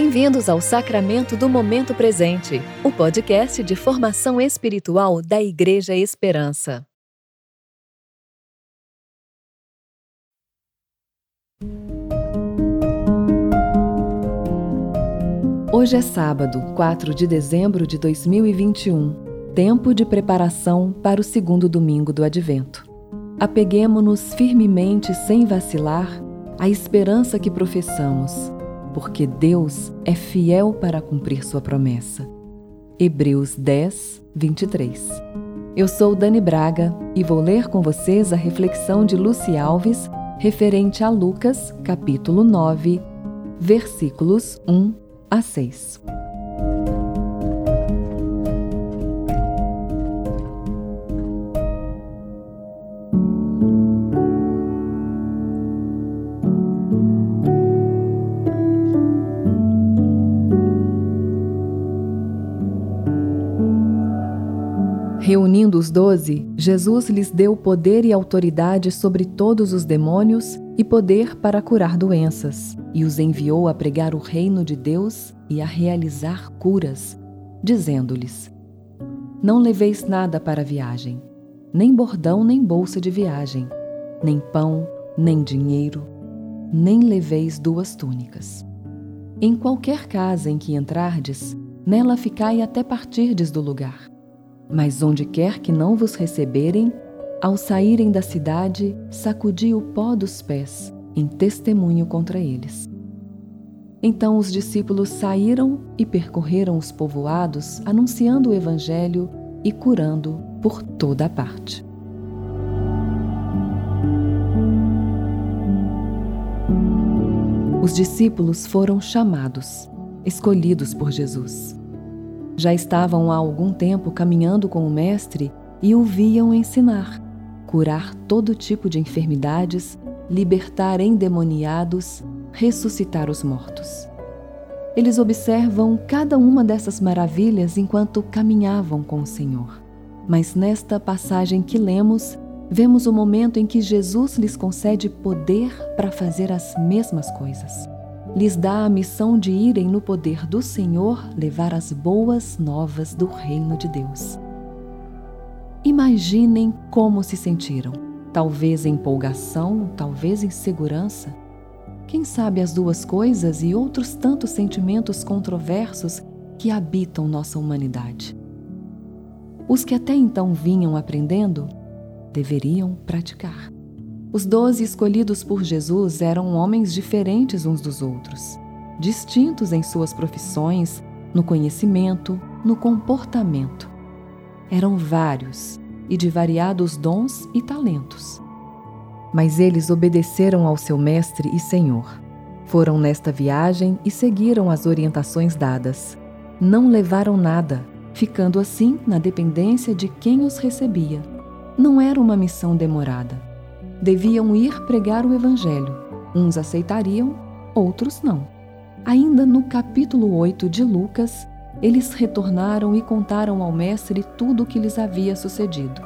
Bem-vindos ao Sacramento do Momento Presente, o podcast de formação espiritual da Igreja Esperança. Hoje é sábado, 4 de dezembro de 2021, tempo de preparação para o segundo domingo do Advento. Apeguemo-nos firmemente, sem vacilar, à esperança que professamos porque Deus é fiel para cumprir sua promessa. Hebreus 10, 23. Eu sou Dani Braga e vou ler com vocês a reflexão de Luci Alves referente a Lucas, capítulo 9, versículos 1 a 6. Reunindo os doze, Jesus lhes deu poder e autoridade sobre todos os demônios e poder para curar doenças, e os enviou a pregar o reino de Deus e a realizar curas, dizendo-lhes: Não leveis nada para a viagem, nem bordão, nem bolsa de viagem, nem pão, nem dinheiro, nem leveis duas túnicas. Em qualquer casa em que entrardes, nela ficai até partirdes do lugar. Mas onde quer que não vos receberem, ao saírem da cidade, sacudi o pó dos pés, em testemunho contra eles. Então os discípulos saíram e percorreram os povoados, anunciando o Evangelho e curando por toda a parte. Os discípulos foram chamados, escolhidos por Jesus. Já estavam há algum tempo caminhando com o Mestre e o viam ensinar, curar todo tipo de enfermidades, libertar endemoniados, ressuscitar os mortos. Eles observam cada uma dessas maravilhas enquanto caminhavam com o Senhor. Mas nesta passagem que lemos, vemos o momento em que Jesus lhes concede poder para fazer as mesmas coisas lhes dá a missão de irem no poder do Senhor levar as boas novas do reino de Deus. Imaginem como se sentiram. Talvez em empolgação, talvez em segurança. Quem sabe as duas coisas e outros tantos sentimentos controversos que habitam nossa humanidade. Os que até então vinham aprendendo deveriam praticar. Os doze escolhidos por Jesus eram homens diferentes uns dos outros, distintos em suas profissões, no conhecimento, no comportamento. Eram vários e de variados dons e talentos. Mas eles obedeceram ao seu Mestre e Senhor. Foram nesta viagem e seguiram as orientações dadas. Não levaram nada, ficando assim na dependência de quem os recebia. Não era uma missão demorada deviam ir pregar o Evangelho. Uns aceitariam, outros não. Ainda no capítulo 8 de Lucas, eles retornaram e contaram ao Mestre tudo o que lhes havia sucedido.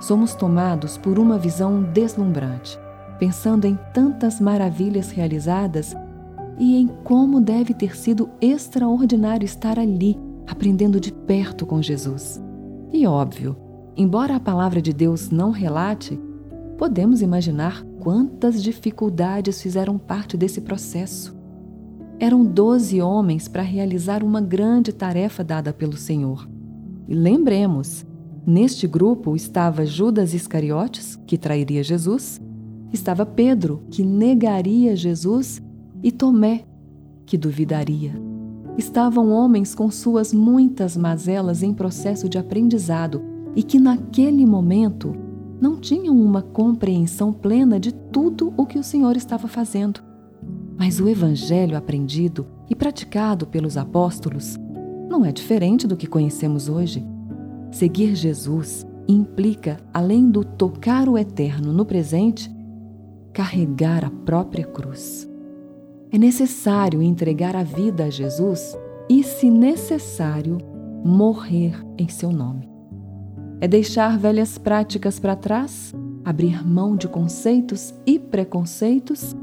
Somos tomados por uma visão deslumbrante, pensando em tantas maravilhas realizadas e em como deve ter sido extraordinário estar ali, aprendendo de perto com Jesus. E óbvio, embora a palavra de Deus não relate, Podemos imaginar quantas dificuldades fizeram parte desse processo. Eram doze homens para realizar uma grande tarefa dada pelo Senhor. E lembremos, neste grupo estava Judas Iscariotes, que trairia Jesus, estava Pedro, que negaria Jesus, e Tomé, que duvidaria. Estavam homens com suas muitas mazelas em processo de aprendizado e que naquele momento não tinham uma compreensão plena de tudo o que o Senhor estava fazendo. Mas o Evangelho aprendido e praticado pelos apóstolos não é diferente do que conhecemos hoje. Seguir Jesus implica, além do tocar o eterno no presente, carregar a própria cruz. É necessário entregar a vida a Jesus e, se necessário, morrer em seu nome. É deixar velhas práticas para trás, abrir mão de conceitos e preconceitos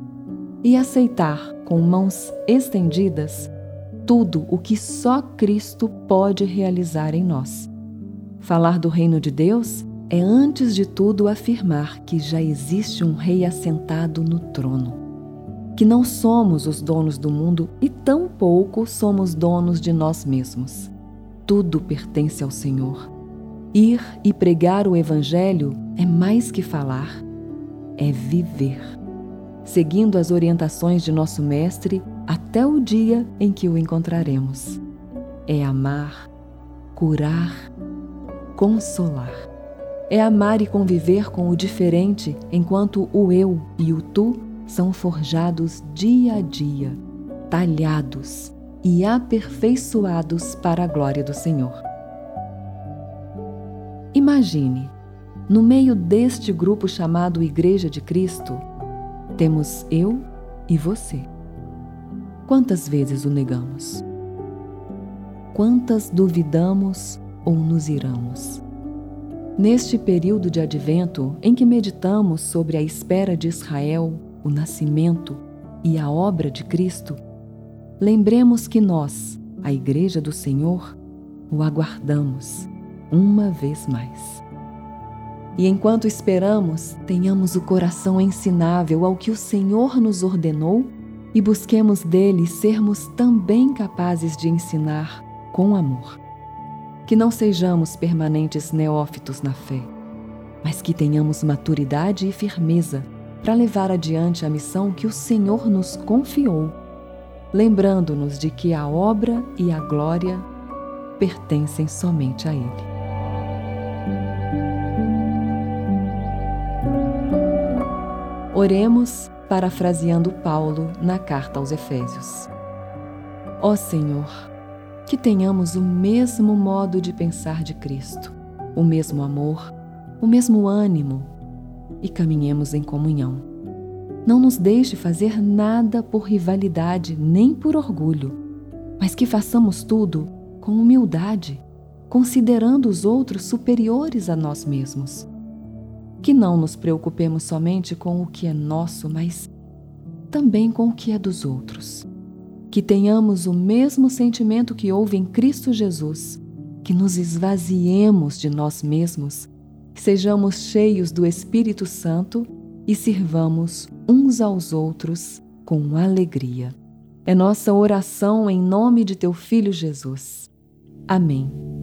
e aceitar com mãos estendidas tudo o que só Cristo pode realizar em nós. Falar do reino de Deus é, antes de tudo, afirmar que já existe um rei assentado no trono, que não somos os donos do mundo e tampouco somos donos de nós mesmos. Tudo pertence ao Senhor. Ir e pregar o Evangelho é mais que falar, é viver, seguindo as orientações de nosso Mestre até o dia em que o encontraremos. É amar, curar, consolar. É amar e conviver com o diferente enquanto o eu e o tu são forjados dia a dia, talhados e aperfeiçoados para a glória do Senhor. Imagine, no meio deste grupo chamado Igreja de Cristo, temos eu e você. Quantas vezes o negamos? Quantas duvidamos ou nos iramos? Neste período de advento em que meditamos sobre a espera de Israel, o nascimento e a obra de Cristo, lembremos que nós, a Igreja do Senhor, o aguardamos uma vez mais. E enquanto esperamos, tenhamos o coração ensinável ao que o Senhor nos ordenou e busquemos dele sermos também capazes de ensinar com amor que não sejamos permanentes neófitos na fé, mas que tenhamos maturidade e firmeza para levar adiante a missão que o Senhor nos confiou, lembrando-nos de que a obra e a glória pertencem somente a Ele. Oremos parafraseando Paulo na carta aos Efésios. Ó Senhor, que tenhamos o mesmo modo de pensar de Cristo, o mesmo amor, o mesmo ânimo e caminhemos em comunhão. Não nos deixe fazer nada por rivalidade nem por orgulho, mas que façamos tudo com humildade, considerando os outros superiores a nós mesmos. Que não nos preocupemos somente com o que é nosso, mas também com o que é dos outros que tenhamos o mesmo sentimento que houve em Cristo Jesus, que nos esvaziemos de nós mesmos, sejamos cheios do Espírito Santo e sirvamos uns aos outros com alegria. É nossa oração em nome de teu Filho Jesus. Amém.